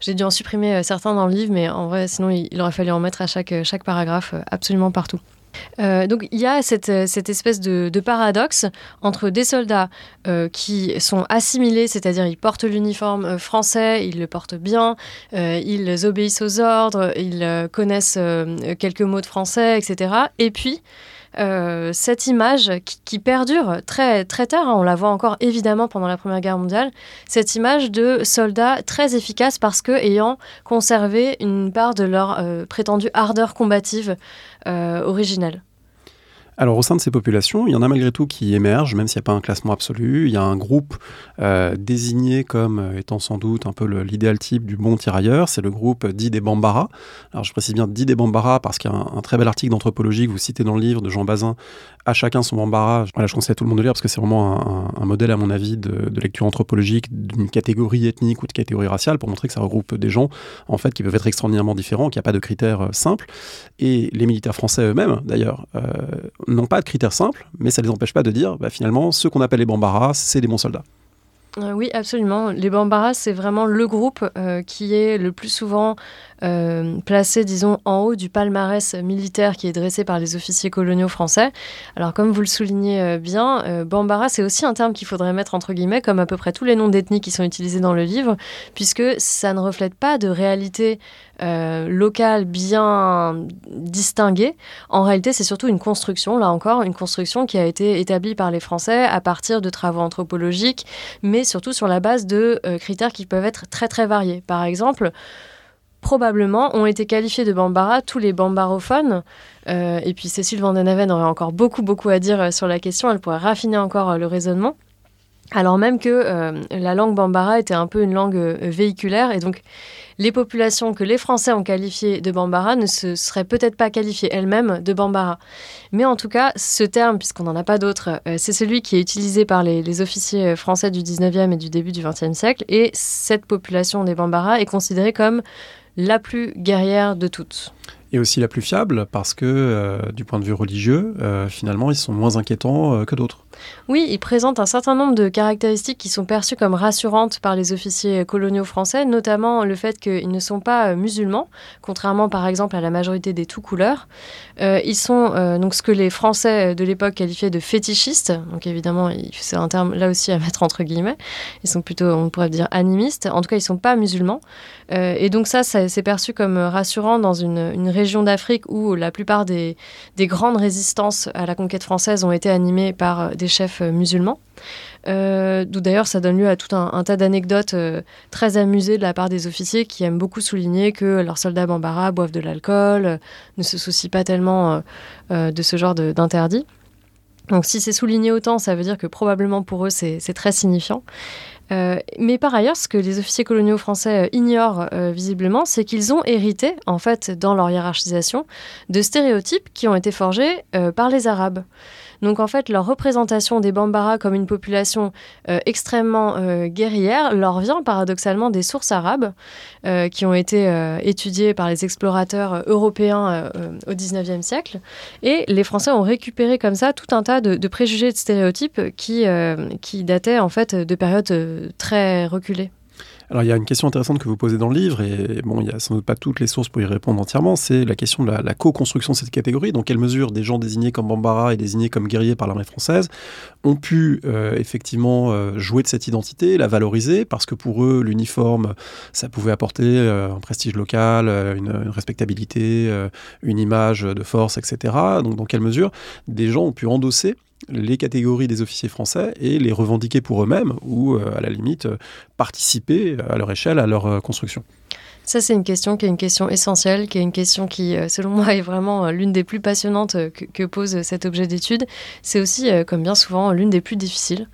J'ai dû en supprimer euh, certains dans le livre, mais en vrai, sinon, il, aurait fallu en mettre à chaque, chaque paragraphe absolument partout. Euh, donc il y a cette, espèce de, paradoxe entre des soldats euh, qui sont assimilés, c'est-à-dire ils portent l'uniforme euh, français, ils le portent bien, ils obéissent aux ordres, ils connaissent quelques mots de français, etc. Et puis euh, cette image qui, perdure très, très tard, hein, on la voit encore évidemment pendant la Première Guerre mondiale, cette image de soldats très efficaces parce que ayant conservé une part de leur euh, prétendue ardeur combative euh, originelle. Alors au sein de ces populations, il y en a malgré tout qui émergent, même s'il n'y a pas un classement absolu. Il y a un groupe euh, désigné comme euh, étant sans doute un peu l'idéal type du bon tirailleur, c'est le groupe dit des Bambara. Alors je précise bien dit des Bambara parce qu'il y a un, très bel article d'anthropologie que vous citez dans le livre de Jean Bazin, À chacun son Bambara. Voilà, je conseille à tout le monde de lire parce que c'est vraiment un, modèle à mon avis de, lecture anthropologique d'une catégorie ethnique ou de catégorie raciale pour montrer que ça regroupe des gens en fait qui peuvent être extraordinairement différents, qu'il n'y a pas de critères euh, simples. Et les militaires français eux-mêmes d'ailleurs n'ont pas de critères simples, mais ça ne les empêche pas de dire, bah, finalement, ceux qu'on appelle les Bambaras, c'est des bons soldats. Euh, oui, absolument. Les Bambaras, c'est vraiment le groupe euh, qui est le plus souvent euh, placé, disons, en haut du palmarès militaire qui est dressé par les officiers coloniaux français. Alors, comme vous le soulignez bien, Bambara, c'est aussi un terme qu'il faudrait mettre entre guillemets, comme à peu près tous les noms d'ethnies qui sont utilisés dans le livre, puisque ça ne reflète pas de réalité locale bien distinguée. En réalité, c'est surtout une construction, là encore, une construction qui a été établie par les Français à partir de travaux anthropologiques, mais surtout sur la base de euh, critères qui peuvent être très très variés. Par exemple, probablement ont été qualifiés de Bambara tous les bambarophones. Euh, et puis Cécile Vandenaven aurait encore beaucoup beaucoup à dire euh, sur la question, elle pourrait raffiner encore le raisonnement. Alors même que la langue bambara était un peu une langue véhiculaire et donc les populations que les Français ont qualifiées de Bambara ne se seraient peut-être pas qualifiées elles-mêmes de Bambara. Mais en tout cas, ce terme, puisqu'on n'en a pas d'autre, euh, c'est celui qui est utilisé par les, officiers français du 19e et du début du 20e siècle. Et cette population des Bambara est considérée comme la plus guerrière de toutes et aussi la plus fiable parce que euh, du point de vue religieux, euh, finalement, ils sont moins inquiétants que d'autres. Oui, il présente un certain nombre de caractéristiques qui sont perçues comme rassurantes par les officiers coloniaux français, notamment le fait qu'ils ne sont pas euh, musulmans, contrairement par exemple à la majorité des tout couleurs. Euh, ils sont euh, donc ce que les Français de l'époque qualifiaient de fétichistes, donc évidemment c'est un terme là aussi à mettre entre guillemets. Ils sont plutôt, on pourrait dire, animistes. En tout cas, ils ne sont pas musulmans. et donc ça, c'est perçu comme rassurant dans une, région d'Afrique où la plupart des, des, grandes résistances à la conquête française ont été animées par des chefs euh, musulmans. Euh, D'où d'ailleurs ça donne lieu à tout un, tas d'anecdotes euh, très amusées de la part des officiers qui aiment beaucoup souligner que leurs soldats bambara boivent de l'alcool, euh, ne se soucient pas tellement de ce genre d'interdit. Donc si c'est souligné autant, ça veut dire que probablement pour eux c'est très signifiant. mais par ailleurs, ce que les officiers coloniaux français ignorent visiblement, c'est qu'ils ont hérité, en fait, dans leur hiérarchisation, de stéréotypes qui ont été forgés par les Arabes. Donc en fait, leur représentation des Bambara comme une population euh, extrêmement euh, guerrière leur vient paradoxalement des sources arabes euh, qui ont été étudiées par les explorateurs européens au XIXe siècle. Et les Français ont récupéré comme ça tout un tas de, préjugés de stéréotypes qui, qui dataient en fait de périodes très reculées. Alors il y a une question intéressante que vous posez dans le livre, et bon, il n'y a sans doute pas toutes les sources pour y répondre entièrement, c'est la question de la, co-construction de cette catégorie. Dans quelle mesure des gens désignés comme Bambara et désignés comme guerriers par l'armée française ont pu euh, effectivement euh, jouer de cette identité, la valoriser, parce que pour eux, l'uniforme, ça pouvait apporter euh, un prestige local, une, une respectabilité, une image de force, etc. Donc dans quelle mesure des gens ont pu endosser les catégories des officiers français et les revendiquer pour eux-mêmes ou, euh, à la limite, euh, participer à leur échelle à leur euh, construction. Ça, c'est une question qui est une question essentielle, qui est une question qui, selon moi, est vraiment l'une des plus passionnantes que pose cet objet d'étude. C'est aussi, comme bien souvent, l'une des plus difficiles.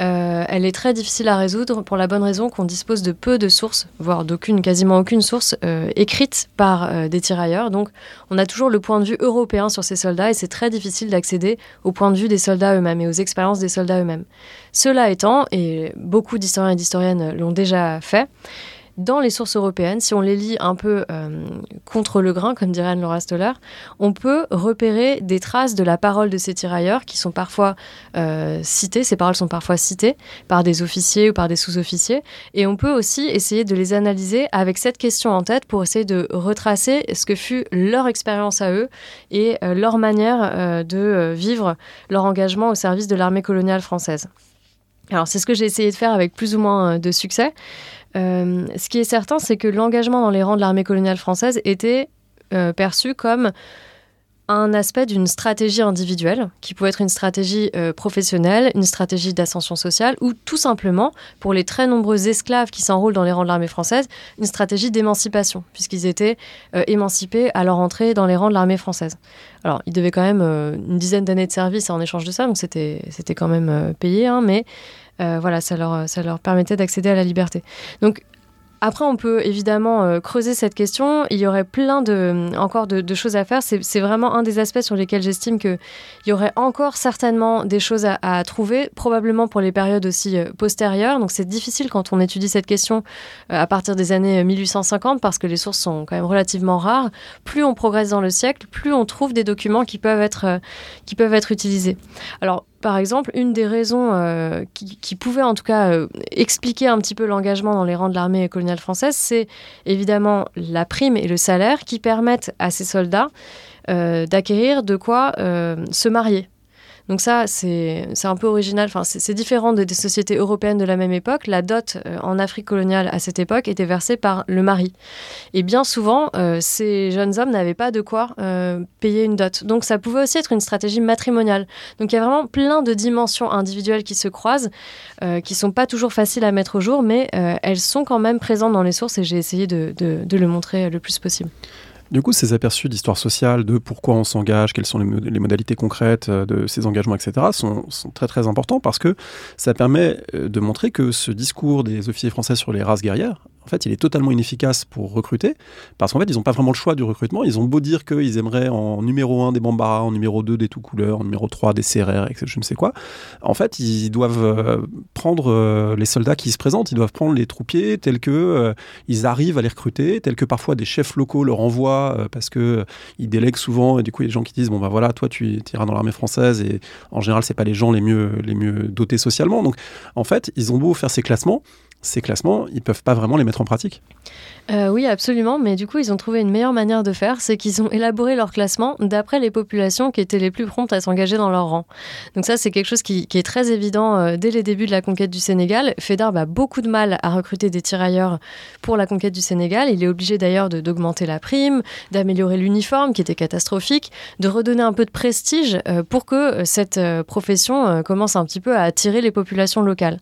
Euh, elle est très difficile à résoudre pour la bonne raison qu'on dispose de peu de sources, voire d'aucune, quasiment aucune source euh, écrite par euh, des tirailleurs. Donc on a toujours le point de vue européen sur ces soldats et c'est très difficile d'accéder au point de vue des soldats eux-mêmes et aux expériences des soldats eux-mêmes. Cela étant, et beaucoup d'historiens et d'historiennes l'ont déjà fait, dans les sources européennes, si on les lit un peu euh, contre le grain, comme dirait Anne-Laura Stoller, on peut repérer des traces de la parole de ces tirailleurs qui sont parfois euh, citées, ces paroles sont parfois citées par des officiers ou par des sous-officiers, et on peut aussi essayer de les analyser avec cette question en tête pour essayer de retracer ce que fut leur expérience à eux et euh, leur manière de vivre leur engagement au service de l'armée coloniale française. Alors c'est ce que j'ai essayé de faire avec plus ou moins de succès. Euh, ce qui est certain, c'est que l'engagement dans les rangs de l'armée coloniale française était euh, perçu comme un aspect d'une stratégie individuelle, qui pouvait être une stratégie euh, professionnelle, une stratégie d'ascension sociale, ou tout simplement, pour les très nombreux esclaves qui s'enrôlent dans les rangs de l'armée française, une stratégie d'émancipation, puisqu'ils étaient émancipés à leur entrée dans les rangs de l'armée française. Alors, ils devaient quand même une dizaine d'années de service en échange de ça, donc c'était quand même payé, hein, mais voilà, ça leur, ça leur permettait d'accéder à la liberté. Donc, après, on peut évidemment euh, creuser cette question. Il y aurait plein de, encore de, choses à faire. C'est vraiment un des aspects sur lesquels j'estime qu'il y aurait encore certainement des choses à, trouver, probablement pour les périodes aussi euh, postérieures. Donc c'est difficile quand on étudie cette question à partir des années 1850 parce que les sources sont quand même relativement rares. Plus on progresse dans le siècle, plus on trouve des documents qui peuvent être, qui peuvent être utilisés. Alors, par exemple, une des raisons euh, qui, pouvait en tout cas euh, expliquer un petit peu l'engagement dans les rangs de l'armée coloniale française, c'est évidemment la prime et le salaire qui permettent à ces soldats euh, d'acquérir de quoi se marier. Donc ça, c'est un peu original. Enfin, c'est différent des, sociétés européennes de la même époque. La dot euh, en Afrique coloniale à cette époque était versée par le mari. Et bien souvent, euh, ces jeunes hommes n'avaient pas de quoi euh, payer une dot. Donc ça pouvait aussi être une stratégie matrimoniale. Donc il y a vraiment plein de dimensions individuelles qui se croisent, qui sont pas toujours faciles à mettre au jour, mais elles sont quand même présentes dans les sources et j'ai essayé de le montrer le plus possible. Du coup, ces aperçus d'histoire sociale, de pourquoi on s'engage, quelles sont les, modalités concrètes euh, de ces engagements, etc., sont, sont, très très importants parce que ça permet euh, de montrer que ce discours des officiers français sur les races guerrières, en fait, il est totalement inefficace pour recruter, parce qu'en fait, ils n'ont pas vraiment le choix du recrutement. Ils ont beau dire qu'ils aimeraient en numéro 1 des Bambara, en numéro 2 des tout couleurs, en numéro 3 des CRR, etc., je ne sais quoi. En fait, ils doivent euh, prendre euh, les soldats qui se présentent, ils doivent prendre les troupiers tels que euh, ils arrivent à les recruter, tels que parfois des chefs locaux leur envoient parce que ils délèguent souvent, et du coup, il y a des gens qui disent, bon, bah voilà, toi, tu iras dans l'armée française, et en général, c'est pas les gens les mieux, les mieux dotés socialement. Donc, en fait, ils ont beau faire ces classements, ces classements, ils peuvent pas vraiment les mettre en pratique. Euh, oui, absolument. Mais du coup, ils ont trouvé une meilleure manière de faire, c'est qu'ils ont élaboré leur classement d'après les populations qui étaient les plus promptes à s'engager dans leur rang. Donc ça, c'est quelque chose qui, est très évident euh, dès les débuts de la conquête du Sénégal. Fédar a beaucoup de mal à recruter des tirailleurs pour la conquête du Sénégal. Il est obligé d'ailleurs d'augmenter la prime, d'améliorer l'uniforme qui était catastrophique, de redonner un peu de prestige euh, pour que cette profession commence un petit peu à attirer les populations locales.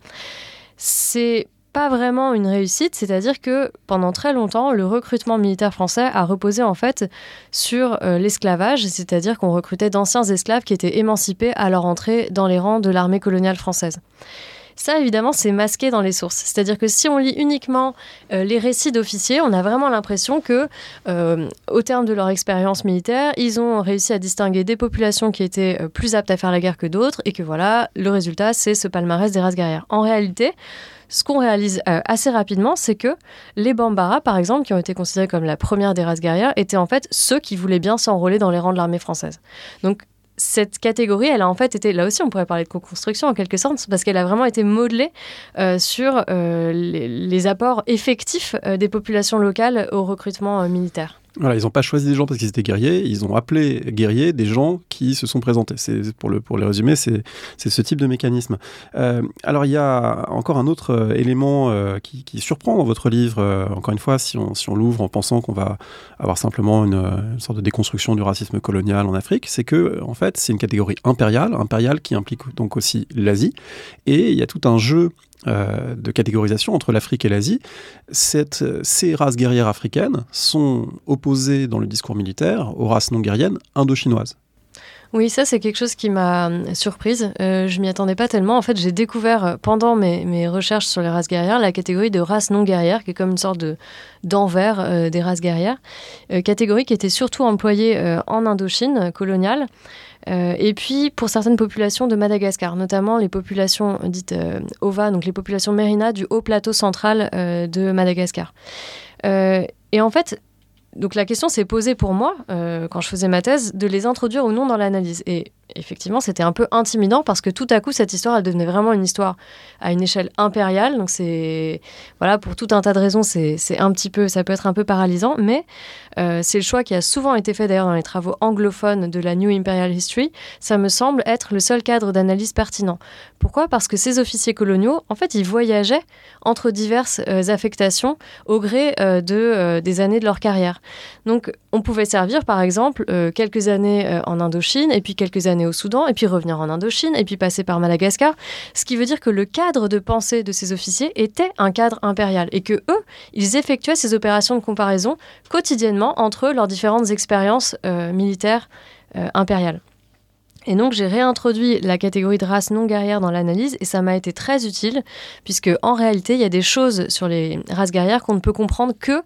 C'est pas vraiment une réussite, c'est-à-dire que pendant très longtemps, le recrutement militaire français a reposé en fait sur euh, l'esclavage, c'est-à-dire qu'on recrutait d'anciens esclaves qui étaient émancipés à leur entrée dans les rangs de l'armée coloniale française. Ça, évidemment, c'est masqué dans les sources. C'est-à-dire que si on lit uniquement euh, les récits d'officiers, on a vraiment l'impression que, euh, au terme de leur expérience militaire, ils ont réussi à distinguer des populations qui étaient plus aptes à faire la guerre que d'autres, et que voilà, le résultat, c'est ce palmarès des races guerrières. En réalité, ce qu'on réalise euh, assez rapidement, c'est que les Bambara, par exemple, qui ont été considérés comme la première des races guerrières, étaient en fait ceux qui voulaient bien s'enrôler dans les rangs de l'armée française. Donc cette catégorie, elle a en fait été, là aussi on pourrait parler de co-construction en quelque sorte, parce qu'elle a vraiment été modelée euh, sur euh, les, apports effectifs des populations locales au recrutement militaire. Voilà, ils n'ont pas choisi des gens parce qu'ils étaient guerriers, ils ont appelé guerriers des gens qui se sont présentés. C'est pour le pour les résumer, c'est ce type de mécanisme. Euh, alors il y a encore un autre euh, élément euh, qui, qui, surprend dans votre livre. encore une fois, si on, si on l'ouvre en pensant qu'on va avoir simplement une, une, sorte de déconstruction du racisme colonial en Afrique, c'est que en fait c'est une catégorie impériale, impériale qui implique donc aussi l'Asie, et il y a tout un jeu euh, de catégorisation entre l'Afrique et l'Asie. Ces races guerrières africaines sont opposées dans le discours militaire aux races non guerriennes indo-chinoises. Oui, ça c'est quelque chose qui m'a euh, surprise. Euh, je m'y attendais pas tellement. En fait, j'ai découvert euh, pendant mes, recherches sur les races guerrières la catégorie de races non guerrières, qui est comme une sorte de d'envers des races guerrières. catégorie qui était surtout employée en Indochine coloniale. Et puis pour certaines populations de Madagascar, notamment les populations dites OVA, donc les populations Mérina du haut plateau central de Madagascar. et en fait, donc la question s'est posée pour moi, euh, quand je faisais ma thèse, de les introduire ou non dans l'analyse. Et effectivement, c'était un peu intimidant parce que tout à coup, cette histoire, elle devenait vraiment une histoire à une échelle impériale. Donc c'est, voilà, pour tout un tas de raisons, c'est un petit peu, ça peut être un peu paralysant, mais euh, c'est le choix qui a souvent été fait d'ailleurs dans les travaux anglophones de la New Imperial History. Ça me semble être le seul cadre d'analyse pertinent. Pourquoi? Parce que ces officiers coloniaux, en fait, ils voyageaient entre diverses euh, affectations au gré euh, de, des années de leur carrière. Donc, on pouvait servir, par exemple, quelques années en Indochine et puis quelques années au Soudan, et puis revenir en Indochine, et puis passer par Madagascar. Ce qui veut dire que le cadre de pensée de ces officiers était un cadre impérial, et que eux, ils effectuaient ces opérations de comparaison quotidiennement entre leurs différentes expériences euh, militaires euh, impériales. Et donc j'ai réintroduit la catégorie de race non guerrière dans l'analyse et ça m'a été très utile puisque en réalité il y a des choses sur les races guerrières qu'on ne peut comprendre que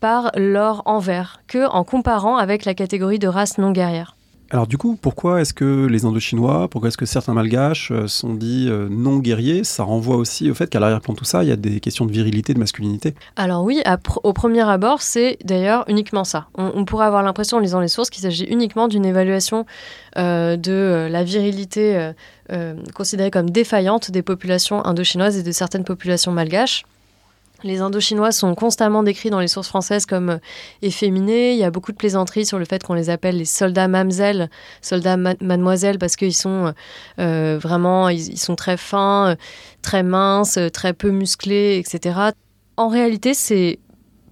par leur envers, que en comparant avec la catégorie de race non guerrière. Alors du coup, pourquoi est-ce que les Indochinois, pourquoi est-ce que certains Malgaches euh, sont dits euh, non guerriers? Ça renvoie aussi au fait qu'à l'arrière-plan de tout ça, il y a des questions de virilité, de masculinité. Alors oui, au premier abord, c'est d'ailleurs uniquement ça. On, pourrait avoir l'impression en lisant les sources qu'il s'agit uniquement d'une évaluation euh, de la virilité considérée comme défaillante des populations indochinoises et de certaines populations malgaches. Les Indochinois sont constamment décrits dans les sources françaises comme euh, efféminés. Il y a beaucoup de plaisanteries sur le fait qu'on les appelle les soldats mamselles, soldats mademoiselles, parce qu'ils sont euh, euh, vraiment, ils, sont très fins, très minces, très peu musclés, etc. En réalité, c'est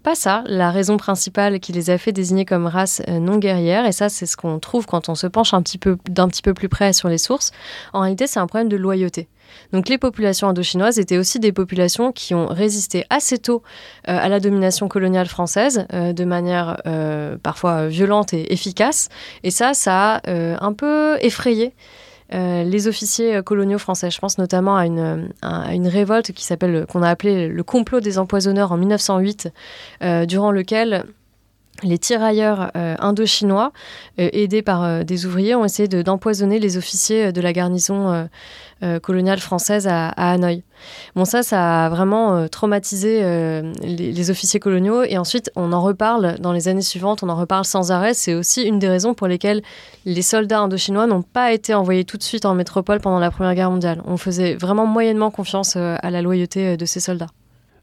pas ça la raison principale qui les a fait désigner comme race non guerrière, et ça c'est ce qu'on trouve quand on se penche un petit peu d'un petit peu plus près sur les sources. En réalité, c'est un problème de loyauté. Donc les populations indochinoises étaient aussi des populations qui ont résisté assez tôt euh, à la domination coloniale française euh, de manière euh, parfois violente et efficace. Et ça, ça a un peu effrayé les officiers coloniaux français. Je pense notamment à une, à une révolte qui s'appelle, qu'on a appelé le complot des empoisonneurs en 1908, durant lequel les tirailleurs euh, indochinois, euh, aidés par euh, des ouvriers, ont essayé d'empoisonner les officiers de la garnison coloniale française à, Hanoï. Bon, ça, ça a vraiment traumatisé les, les, officiers coloniaux. Et ensuite, on en reparle dans les années suivantes, on en reparle sans arrêt. C'est aussi une des raisons pour lesquelles les soldats indochinois n'ont pas été envoyés tout de suite en métropole pendant la Première Guerre mondiale. On faisait vraiment moyennement confiance à la loyauté de ces soldats.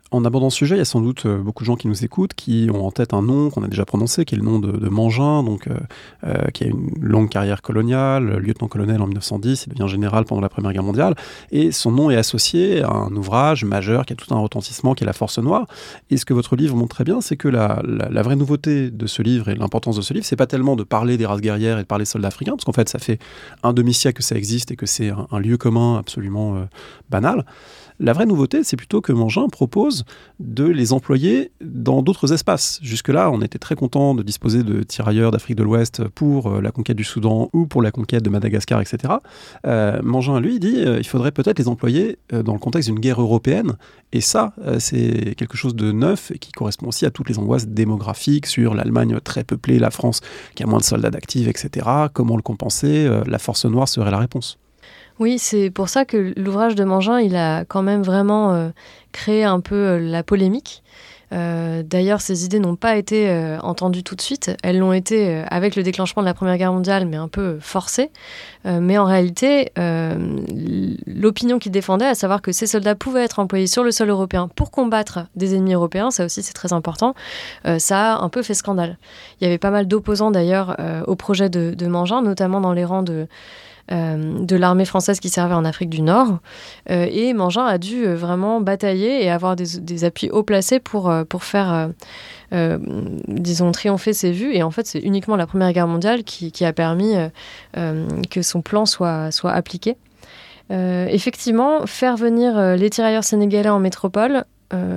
En abordant ce sujet, il y a sans doute euh, beaucoup de gens qui nous écoutent qui ont en tête un nom qu'on a déjà prononcé, qui est le nom de, Mangin, donc, euh, euh, qui a une longue carrière coloniale, lieutenant-colonel en 1910, il devient général pendant la Première Guerre mondiale, et son nom est associé à un ouvrage majeur qui a tout un retentissement, qui est La Force Noire. Et ce que votre livre montre très bien, c'est que la, vraie nouveauté de ce livre et l'importance de ce livre, c'est pas tellement de parler des races guerrières et de parler soldats africains, parce qu'en fait, ça fait un demi-siècle que ça existe et que c'est un, lieu commun absolument banal. La vraie nouveauté, c'est plutôt que Mangin propose de les employer dans d'autres espaces. Jusque-là, on était très content de disposer de tirailleurs d'Afrique de l'Ouest pour euh, la conquête du Soudan ou pour la conquête de Madagascar, etc. Euh, Mangin, lui, dit euh, il faudrait peut-être les employer dans le contexte d'une guerre européenne. Et ça, c'est quelque chose de neuf et qui correspond aussi à toutes les angoisses démographiques sur l'Allemagne très peuplée, la France qui a moins de soldats d'actifs, etc. Comment le compenser? La force noire serait la réponse. Oui, c'est pour ça que l'ouvrage de Mangin, il a quand même vraiment euh, créé un peu euh, la polémique. Euh, d'ailleurs, ces idées n'ont pas été entendues tout de suite. Elles l'ont été avec le déclenchement de la Première Guerre mondiale, mais un peu forcées. mais en réalité, l'opinion qu'il défendait, à savoir que ces soldats pouvaient être employés sur le sol européen pour combattre des ennemis européens, ça aussi c'est très important, ça a un peu fait scandale. Il y avait pas mal d'opposants d'ailleurs au projet de, Mangin, notamment dans les rangs de de l'armée française qui servait en Afrique du Nord. Euh, et Mangin a dû euh, vraiment batailler et avoir des, appuis haut placés pour, pour faire, disons, triompher ses vues. Et en fait, c'est uniquement la Première Guerre mondiale qui, a permis que son plan soit, soit appliqué. effectivement, faire venir les tirailleurs sénégalais en métropole,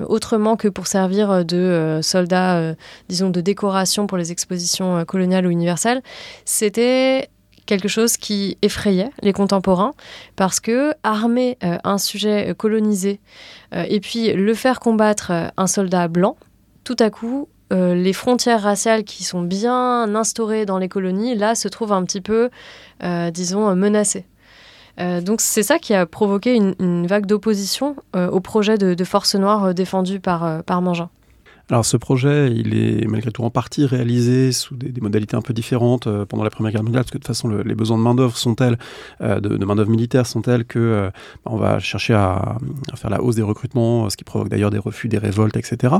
autrement que pour servir de soldats, disons, de décoration pour les expositions coloniales ou universelles, c'était quelque chose qui effrayait les contemporains parce que armer euh, un sujet colonisé euh, et puis le faire combattre euh, un soldat blanc, tout à coup, les frontières raciales qui sont bien instaurées dans les colonies, là, se trouvent un petit peu, disons, menacées. donc c'est ça qui a provoqué une, vague d'opposition au projet de, force noire défendu par Mangin. Alors ce projet, il est malgré tout en partie réalisé sous des, modalités un peu différentes euh, pendant la Première Guerre mondiale, parce que de toute façon les besoins de main-d'œuvre sont tels, euh, de, main-d'œuvre militaire sont tels que euh, on va chercher à, faire la hausse des recrutements, ce qui provoque d'ailleurs des refus, des révoltes, etc.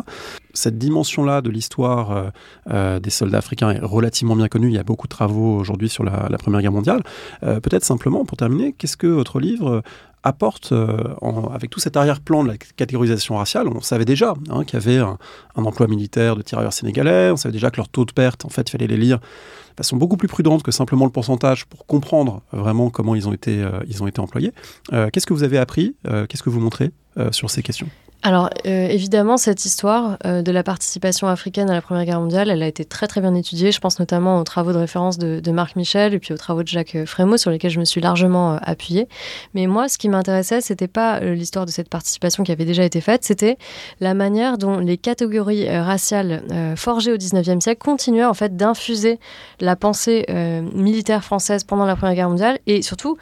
Cette dimension-là de l'histoire des soldats africains est relativement bien connue. Il y a beaucoup de travaux aujourd'hui sur la, Première Guerre mondiale. Peut-être simplement, pour terminer, qu'est-ce que votre livre apporte, euh, avec tout cet arrière-plan de la catégorisation raciale, on savait déjà hein, qu'il y avait un, emploi militaire de tirailleurs sénégalais, on savait déjà que leur taux de perte, en fait, il fallait les lire de façon beaucoup plus prudente que simplement le pourcentage pour comprendre vraiment comment ils ont été, euh, ils ont été employés. Euh, qu'est-ce que vous avez appris Qu'est-ce que vous montrez sur ces questions? Alors euh, évidemment, cette histoire euh, de la participation africaine à la Première Guerre mondiale, elle a été très très bien étudiée. Je pense notamment aux travaux de référence de, Marc Michel et puis aux travaux de Jacques euh, Frémaux sur lesquels je me suis largement appuyée. Mais moi, ce qui m'intéressait, c'était pas l'histoire de cette participation qui avait déjà été faite, c'était la manière dont les catégories raciales forgées au XIXe siècle continuaient en fait d'infuser la pensée militaire française pendant la Première Guerre mondiale et surtout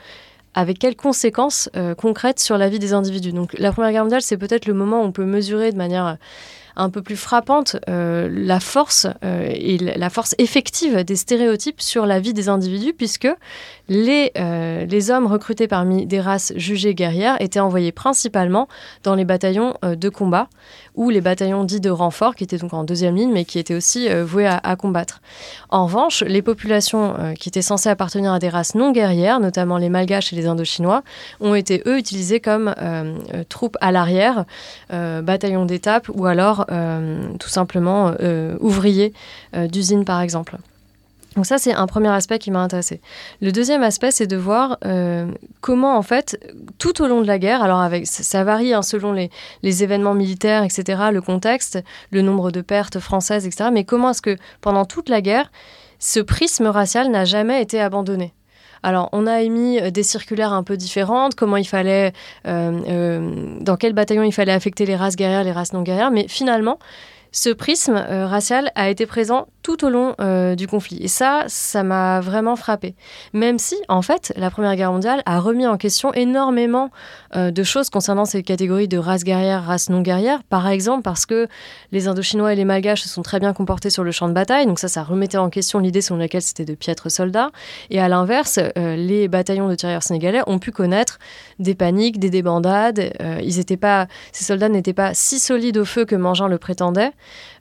avec quelles conséquences euh, concrètes sur la vie des individus. Donc la Première Guerre mondiale, c'est peut-être le moment où on peut mesurer de manière un peu plus frappante euh, la force euh, et la force effective des stéréotypes sur la vie des individus, puisque les hommes recrutés parmi des races jugées guerrières étaient envoyés principalement dans les bataillons de combat ou les bataillons dits de renfort, qui étaient donc en deuxième ligne, mais qui étaient aussi euh, voués à, combattre. En revanche, les populations euh, qui étaient censées appartenir à des races non guerrières, notamment les Malgaches et les Indochinois, ont été, eux, utilisés comme euh, troupes à l'arrière, bataillons d'étape, ou alors tout simplement ouvriers d'usine, par exemple. Donc ça, c'est un premier aspect qui m'a intéressé. Le deuxième aspect, c'est de voir euh, comment, en fait, tout au long de la guerre, alors ça varie hein, selon les, les, événements militaires, etc., le contexte, le nombre de pertes françaises, etc., mais comment est-ce que pendant toute la guerre, ce prisme racial n'a jamais été abandonné? Alors, on a émis euh, des circulaires un peu différentes, comment il fallait, euh, dans quel bataillon il fallait affecter les races guerrières, les races non guerrières, mais finalement, ce prisme racial a été présent tout au long euh, du conflit. Et ça, ça m'a vraiment frappé. Même si, en fait, la Première Guerre mondiale a remis en question énormément euh, de choses concernant ces catégories de races guerrières, races non guerrières. Par exemple, parce que les Indochinois et les Malgaches se sont très bien comportés sur le champ de bataille. Donc ça, ça remettait en question l'idée selon laquelle c'était de piètres soldats. Et à l'inverse, euh, les bataillons de tirailleurs sénégalais ont pu connaître des paniques, des débandades. ils étaient pas, ces soldats n'étaient pas si solides au feu que Mangin le prétendait.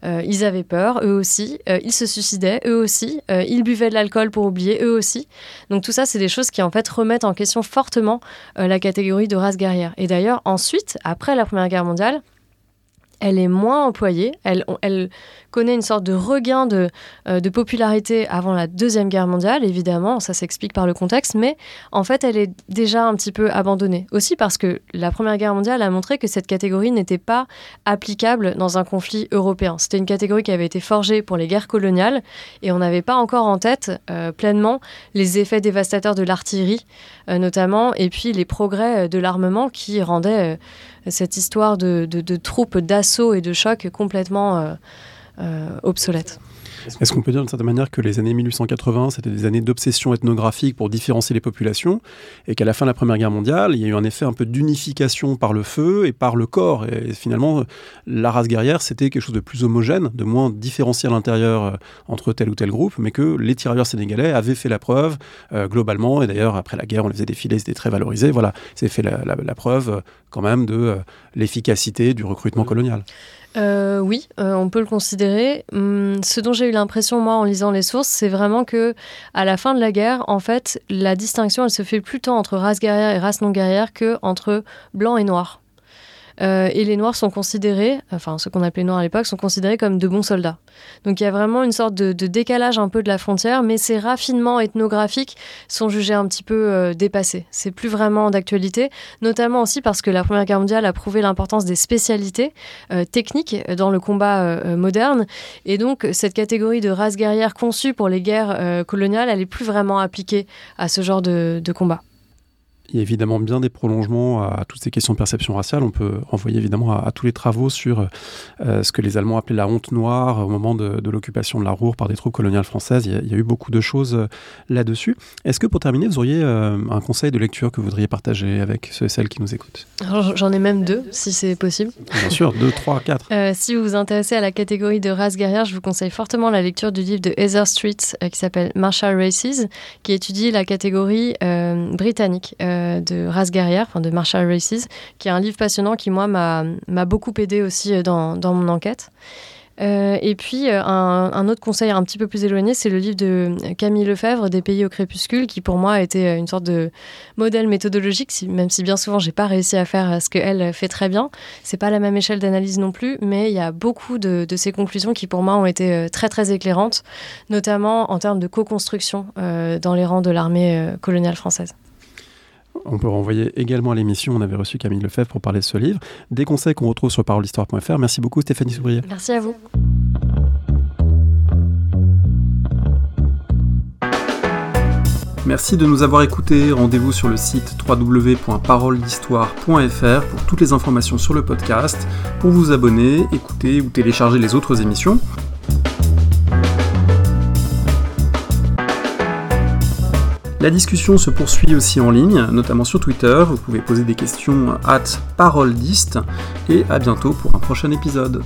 ils avaient peur, eux aussi. ils se suicidaient, eux aussi. Euh, ils buvaient de l'alcool pour oublier, eux aussi. Donc tout ça, c'est des choses qui en fait remettent en question fortement euh, la catégorie de race guerrière. Et d'ailleurs, ensuite, après la Première Guerre mondiale, elle est moins employée, elle connaît une sorte de regain de, euh, de, popularité avant la Deuxième Guerre mondiale, évidemment, ça s'explique par le contexte, mais en fait elle est déjà un petit peu abandonnée. Aussi parce que la Première Guerre mondiale a montré que cette catégorie n'était pas applicable dans un conflit européen. C'était une catégorie qui avait été forgée pour les guerres coloniales et on n'avait pas encore en tête euh, pleinement les effets dévastateurs de l'artillerie, euh, notamment, et puis les progrès de l'armement qui rendaient cette histoire de, troupes d'assaut et de choc complètement euh, euh, obsolète. Est-ce qu'on peut dire d'une certaine manière que les années 1880, c'était des années d'obsession ethnographique pour différencier les populations, et qu'à la fin de la Première Guerre mondiale, il y a eu un effet un peu d'unification par le feu et par le corps, et finalement, la race guerrière, c'était quelque chose de plus homogène, de moins différencié à l'intérieur euh, entre tel ou tel groupe, mais que les tirailleurs sénégalais avaient fait la preuve euh, globalement, et d'ailleurs, après la guerre, on les faisait défiler, c'était très valorisé, voilà, c'est fait la, la, preuve quand même de l'efficacité du recrutement colonial. Euh, oui, euh, on peut le considérer. Hum, ce dont j'ai eu l'impression, moi, en lisant les sources, c'est vraiment que à la fin de la guerre, en fait, la distinction, elle se fait plutôt entre race guerrière et race non guerrière que entre blanc et noir. Euh, et les Noirs sont considérés, enfin ceux qu'on appelait Noirs à l'époque, sont considérés comme de bons soldats. Donc il y a vraiment une sorte de, décalage un peu de la frontière, mais ces raffinements ethnographiques sont jugés un petit peu euh, dépassés. C'est plus vraiment d'actualité, notamment aussi parce que la Première Guerre mondiale a prouvé l'importance des spécialités euh, techniques dans le combat moderne, et donc cette catégorie de race guerrière conçue pour les guerres coloniales, elle est plus vraiment appliquée à ce genre de combat il y a évidemment bien des prolongements à, toutes ces questions de perception raciale. On peut renvoyer évidemment à, tous les travaux sur euh, ce que les Allemands appelaient la honte noire au moment de, l'occupation de la Roure par des troupes coloniales françaises. Il y a, eu beaucoup de choses euh, là-dessus. Est-ce que pour terminer, vous auriez euh, un conseil de lecture que vous voudriez partager avec ceux et celles qui nous écoutent? J'en ai même deux, si c'est possible. Bien sûr, deux, trois, quatre. si vous vous intéressez à la catégorie de race guerrière, je vous conseille fortement la lecture du livre de Heather Street qui s'appelle Martial Races, qui étudie la catégorie britannique. Euh, de Race guerrière, de Marshall Races, qui est un livre passionnant qui, moi, m'a beaucoup aidé aussi euh, dans, mon enquête. Euh, et puis, un, autre conseil un petit peu plus éloigné, c'est le livre de Camille Lefebvre, Des pays au crépuscule, qui pour moi a été une sorte de modèle méthodologique, même si bien souvent j'ai pas réussi à faire ce qu'elle fait très bien. C'est pas la même échelle d'analyse non plus, mais il y a beaucoup de, de, ces conclusions qui pour moi ont été très très éclairantes, notamment en termes de co-construction dans les rangs de l'armée coloniale française. On peut renvoyer également à l'émission. On avait reçu Camille Lefebvre pour parler de ce livre. Des conseils qu'on retrouve sur parolehistoire.fr. Merci beaucoup Stéphanie Soubrier. Merci à vous. Merci de nous avoir écoutés. Rendez-vous sur le site www.paroledhistoire.fr pour toutes les informations sur le podcast, pour vous abonner, écouter ou télécharger les autres émissions. La discussion se poursuit aussi en ligne, notamment sur Twitter. Vous pouvez poser des questions at parolediste et à bientôt pour un prochain épisode.